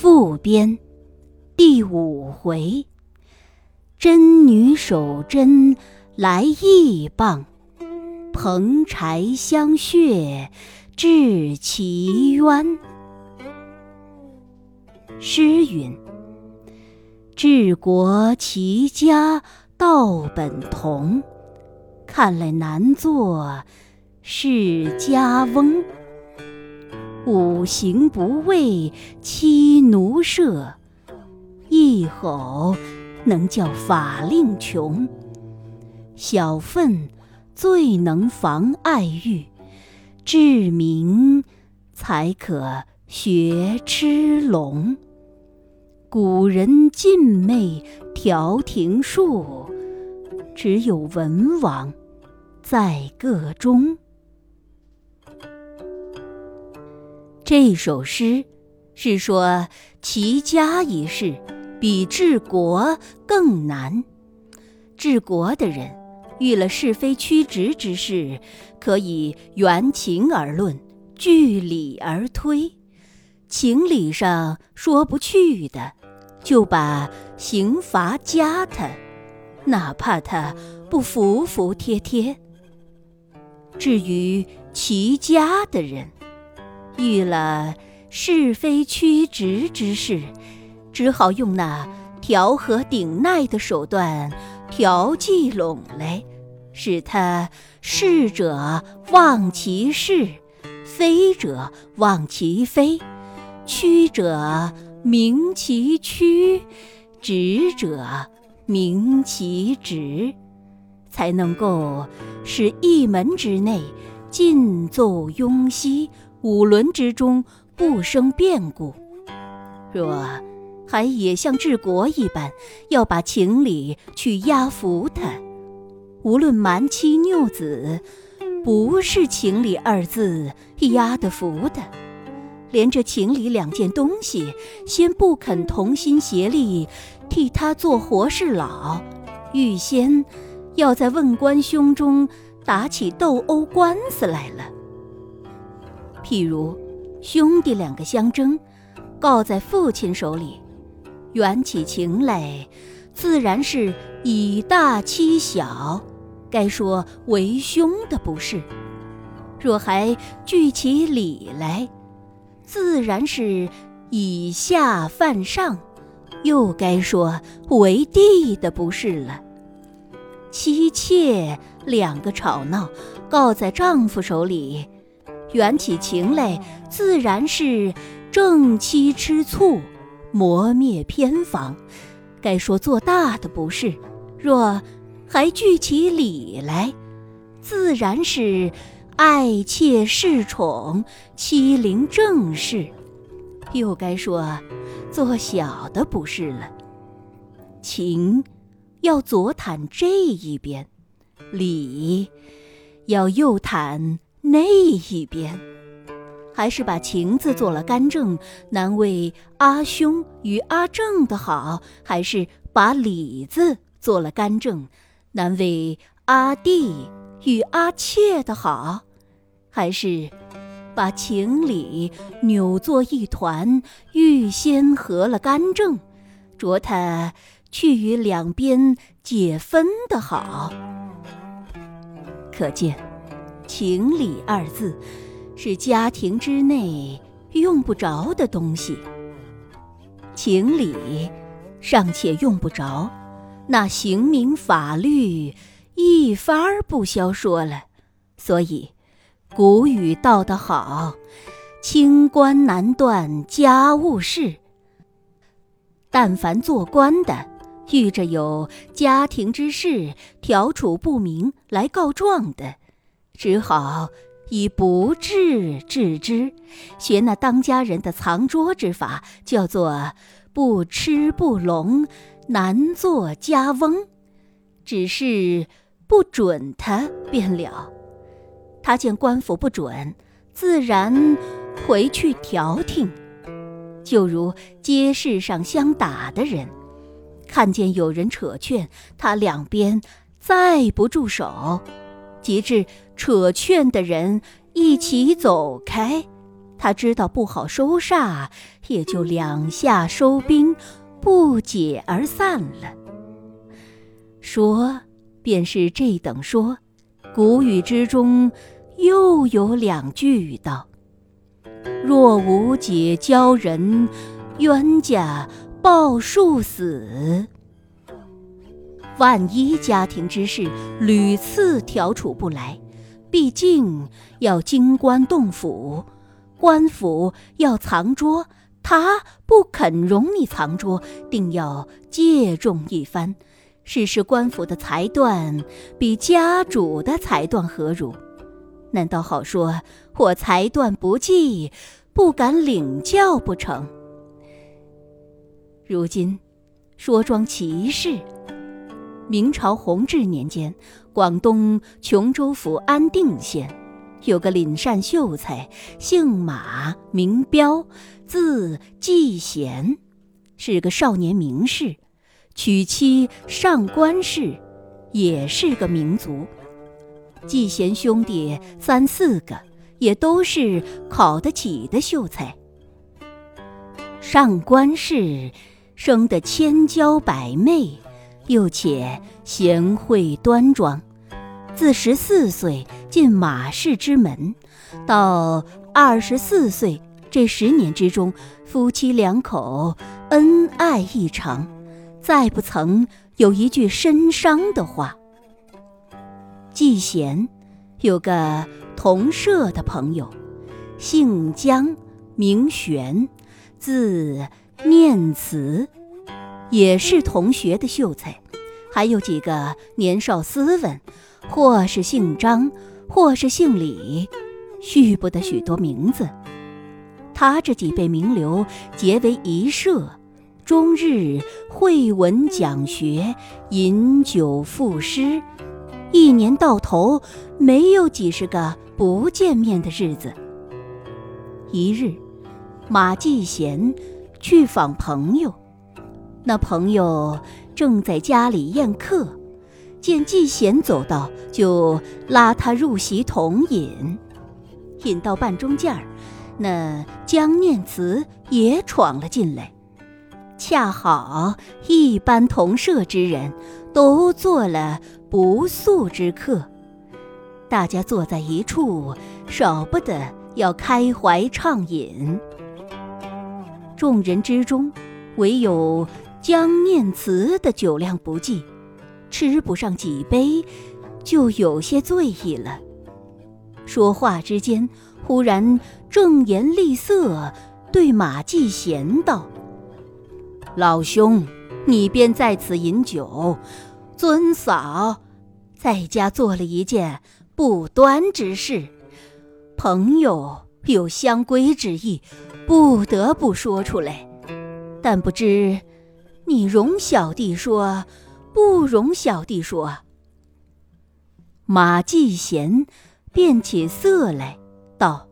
复编第五回，真女守贞来义棒，蓬柴香血治其冤。诗云：治国齐家道本同，看来难做世家翁。五行不畏妻奴舍，一吼能叫法令穷。小愤最能防爱欲，志明才可学吃龙。古人尽昧调停术，只有文王在个中。这首诗是说齐家一事比治国更难。治国的人遇了是非曲直之事，可以原情而论，据理而推；情理上说不去的，就把刑罚加他，哪怕他不服服帖帖。至于齐家的人，遇了是非曲直之事，只好用那调和顶耐的手段调剂拢来，使他是者忘其是，非者忘其非，曲者明其曲，直者明其直，才能够使一门之内尽奏雍熙。五伦之中不生变故，若还也像治国一般，要把情理去压服他，无论瞒妻拗子，不是情理二字压得服的，连这情理两件东西，先不肯同心协力替他做活事佬，预先要在问官胸中打起斗殴官司来了。譬如兄弟两个相争，告在父亲手里，缘起情来，自然是以大欺小，该说为兄的不是；若还据起理来，自然是以下犯上，又该说为弟的不是了。妻妾两个吵闹，告在丈夫手里。缘起情来，自然是正妻吃醋，磨灭偏房。该说做大的不是；若还聚起理来，自然是爱妾恃宠，欺凌正室。又该说做小的不是了。情要左袒这一边，理要右袒。那一边，还是把情字做了干政，难为阿兄与阿正的好；还是把理字做了干政，难为阿弟与阿妾的好；还是把情理扭作一团，预先合了干政，着他去与两边解分的好。可见。情理二字，是家庭之内用不着的东西。情理尚且用不着，那刑名法律一发儿不消说了。所以古语道得好：“清官难断家务事。”但凡做官的，遇着有家庭之事调处不明来告状的。只好以不治治之，学那当家人的藏拙之法，叫做不吃不聋，难做家翁。只是不准他便了。他见官府不准，自然回去调停。就如街市上相打的人，看见有人扯劝，他两边再不住手。及至扯劝的人一起走开，他知道不好收煞，也就两下收兵，不解而散了。说便是这等说，古语之中又有两句道：“若无解交人，冤家报数死。”万一家庭之事屡次调处不来，毕竟要经官动府，官府要藏拙，他不肯容你藏拙，定要借重一番。试试官府的裁断比家主的裁断何如？难道好说我裁断不济，不敢领教不成？如今说桩奇事。明朝弘治年间，广东琼州府安定县有个领善秀才，姓马，名彪，字季贤，是个少年名士，娶妻上官氏，也是个名族。季贤兄弟三四个，也都是考得起的秀才。上官氏生得千娇百媚。又且贤惠端庄，自十四岁进马氏之门，到二十四岁这十年之中，夫妻两口恩爱异常，再不曾有一句深伤的话。季贤有个同舍的朋友，姓姜，名玄，字念慈。也是同学的秀才，还有几个年少斯文，或是姓张，或是姓李，续不得许多名字。他这几辈名流结为一社，终日会文讲学，饮酒赋诗，一年到头没有几十个不见面的日子。一日，马季贤去访朋友。那朋友正在家里宴客，见季贤走到，就拉他入席同饮。饮到半中间儿，那江念慈也闯了进来。恰好一班同舍之人都做了不速之客，大家坐在一处，少不得要开怀畅饮。众人之中，唯有。江念慈的酒量不济，吃不上几杯，就有些醉意了。说话之间，忽然正颜厉色，对马季贤道：“老兄，你便在此饮酒。尊嫂在家做了一件不端之事，朋友有相归之意，不得不说出来。但不知。”你容小弟说，不容小弟说。马继贤变起色来，道：“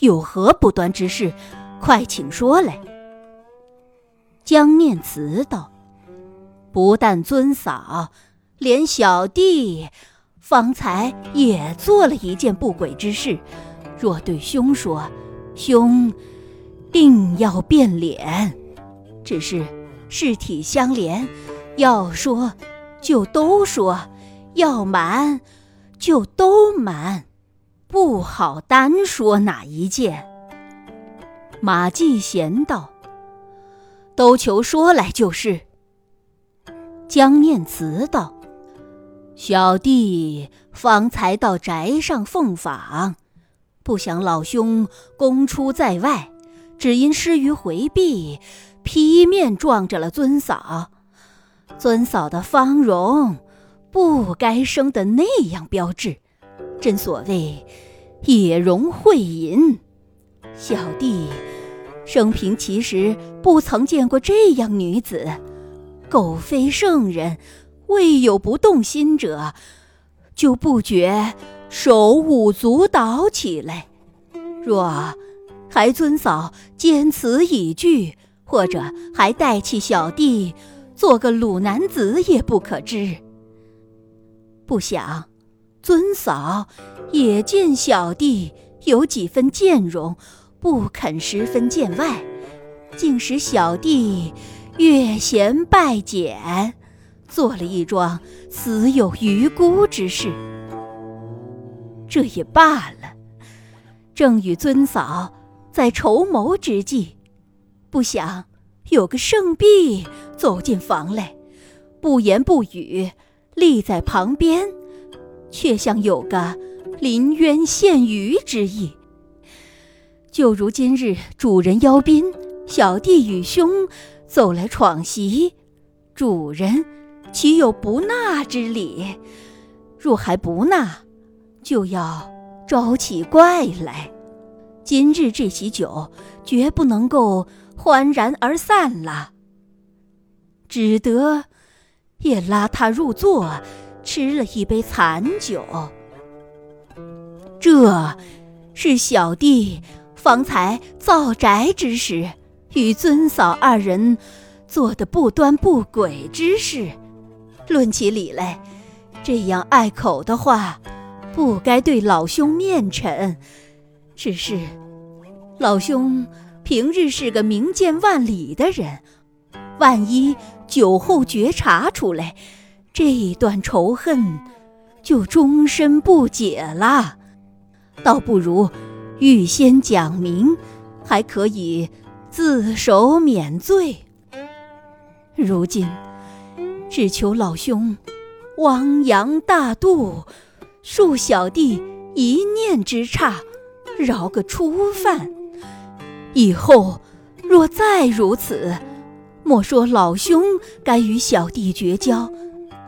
有何不端之事？快请说来。”江念慈道：“不但尊嫂，连小弟方才也做了一件不轨之事。若对兄说，兄定要变脸。只是。”事体相连，要说就都说，要瞒就都瞒，不好单说哪一件。马继贤道：“都求说来就是。”江念慈道：“小弟方才到宅上奉访，不想老兄公出在外，只因失于回避。”劈面撞着了尊嫂，尊嫂的芳容不该生得那样标致，真所谓野容秽淫。小弟生平其实不曾见过这样女子，苟非圣人，未有不动心者，就不觉手舞足蹈起来。若还尊嫂坚此以拒。或者还代替小弟做个鲁男子也不可知。不想，尊嫂也见小弟有几分见容，不肯十分见外，竟使小弟越嫌拜减，做了一桩死有余辜之事。这也罢了，正与尊嫂在筹谋之际，不想有个圣婢走进房来，不言不语，立在旁边，却像有个临渊羡鱼之意。就如今日主人邀宾，小弟与兄走来闯席，主人岂有不纳之理？若还不纳，就要招起怪来。今日这席酒绝不能够欢然而散了，只得也拉他入座，吃了一杯残酒。这是小弟方才造宅之时，与尊嫂二人做的不端不轨之事。论起理来，这样碍口的话。不该对老兄面陈，只是老兄平日是个明鉴万里的人，万一酒后觉察出来，这段仇恨就终身不解了。倒不如预先讲明，还可以自首免罪。如今只求老兄汪洋大度。恕小弟一念之差，饶个初犯。以后若再如此，莫说老兄该与小弟绝交，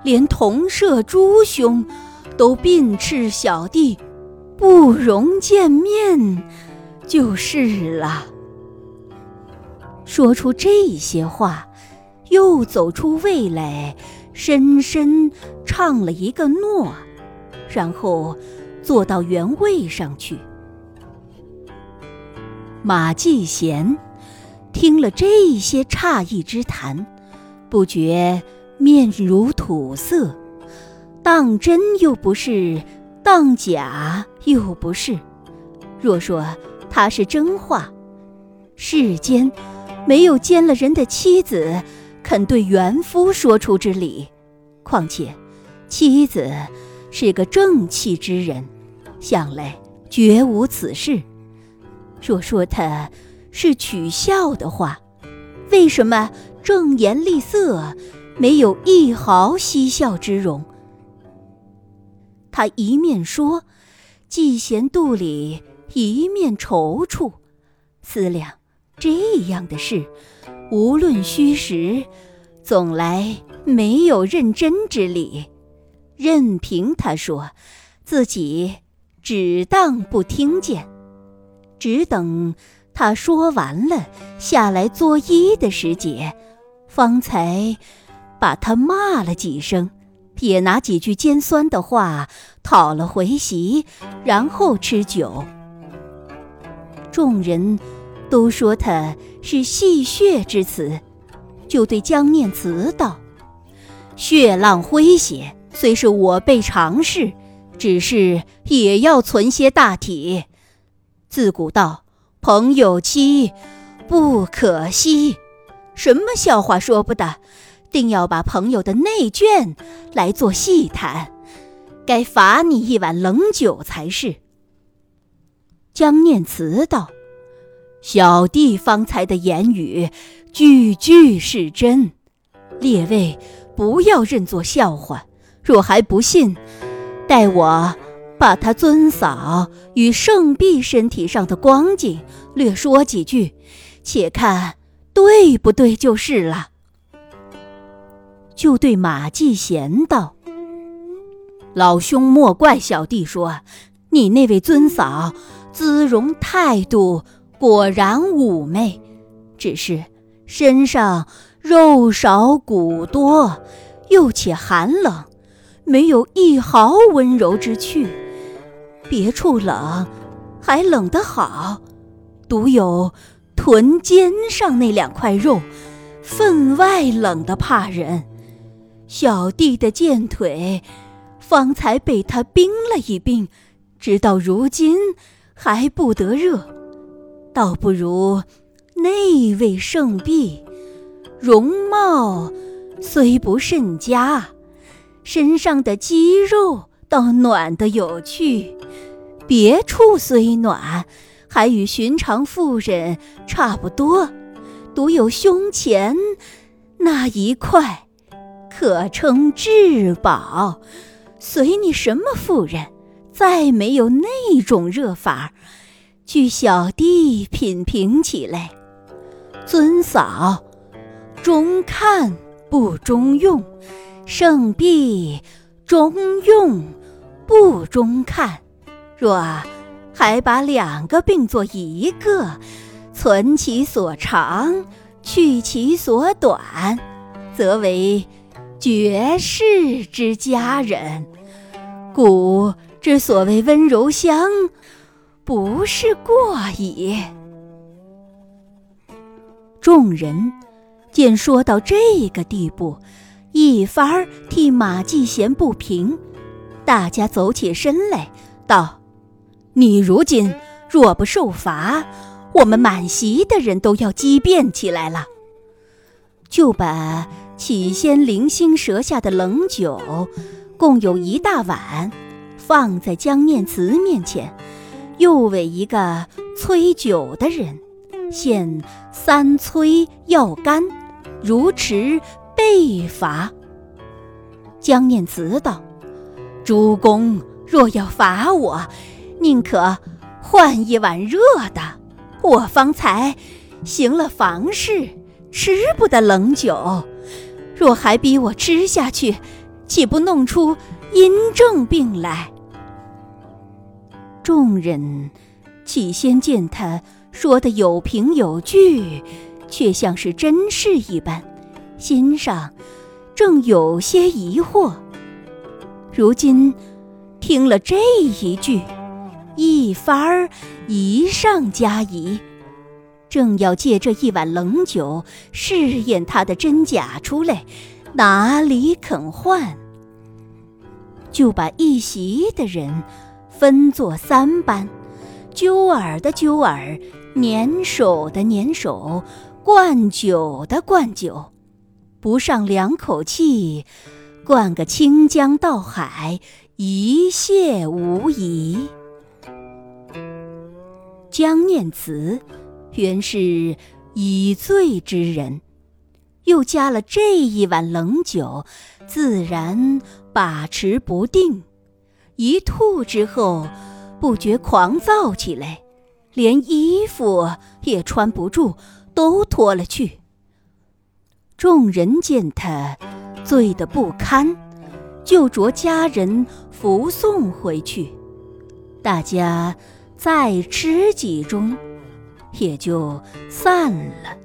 连同舍诸兄都并斥小弟不容见面，就是了。说出这些话，又走出位来，深深唱了一个诺。然后坐到原位上去。马继贤听了这些诧异之谈，不觉面如土色，当真又不是，当假又不是。若说他是真话，世间没有奸了人的妻子肯对原夫说出之理，况且妻子。是个正气之人，想来绝无此事。若说他是取笑的话，为什么正颜厉色，没有一毫嬉笑之容？他一面说，季贤肚里一面踌躇，思量这样的事，无论虚实，总来没有认真之理。任凭他说，自己只当不听见，只等他说完了下来作揖的时节，方才把他骂了几声，也拿几句尖酸的话讨了回席，然后吃酒。众人都说他是戏谑之词，就对江念慈道：“血浪诙谐。”虽是我辈常事，只是也要存些大体。自古道朋友妻不可惜，什么笑话说不得，定要把朋友的内眷来做戏谈，该罚你一碗冷酒才是。江念慈道：“小弟方才的言语，句句是真，列位不要认作笑话。”若还不信，待我把他尊嫂与圣婢身体上的光景略说几句，且看对不对就是了。就对马继贤道：“老兄莫怪小弟说，你那位尊嫂姿容态度果然妩媚，只是身上肉少骨多，又且寒冷。”没有一毫温柔之趣，别处冷，还冷得好，独有臀肩上那两块肉，分外冷得怕人。小弟的健腿，方才被他冰了一冰，直到如今还不得热，倒不如那位圣婢，容貌虽不甚佳，身上的肌肉倒暖得有趣，别处虽暖，还与寻常妇人差不多，独有胸前那一块，可称至宝。随你什么妇人，再没有那种热法，据小弟品评起来，尊嫂，中看不中用，胜弊中用不中看。若还把两个并作一个，存其所长，去其所短，则为绝世之佳人。古之所谓温柔乡，不是过矣。众人见说到这个地步，一番替马季贤不平，大家走起身来，道：“你如今若不受罚，我们满席的人都要激辩起来了。”就把起先零星舌下的冷酒。共有一大碗，放在江念慈面前，又为一个催酒的人，献三催要干，如池被罚。江念慈道：“主公若要罚我，宁可换一碗热的。我方才行了房事，吃不得冷酒，若还逼我吃下去。”岂不弄出阴症病来？众人起先见他说的有凭有据，却像是真事一般，心上正有些疑惑。如今听了这一句，一番儿疑上加疑，正要借这一碗冷酒试验他的真假出来。哪里肯换？就把一席的人分作三班，揪耳的揪耳，粘手的粘手，灌酒的灌酒，不上两口气，灌个清江倒海，一泻无疑。江念慈原是已醉之人。又加了这一碗冷酒，自然把持不定。一吐之后，不觉狂躁起来，连衣服也穿不住，都脱了去。众人见他醉得不堪，就着家人扶送回去。大家再吃几盅，也就散了。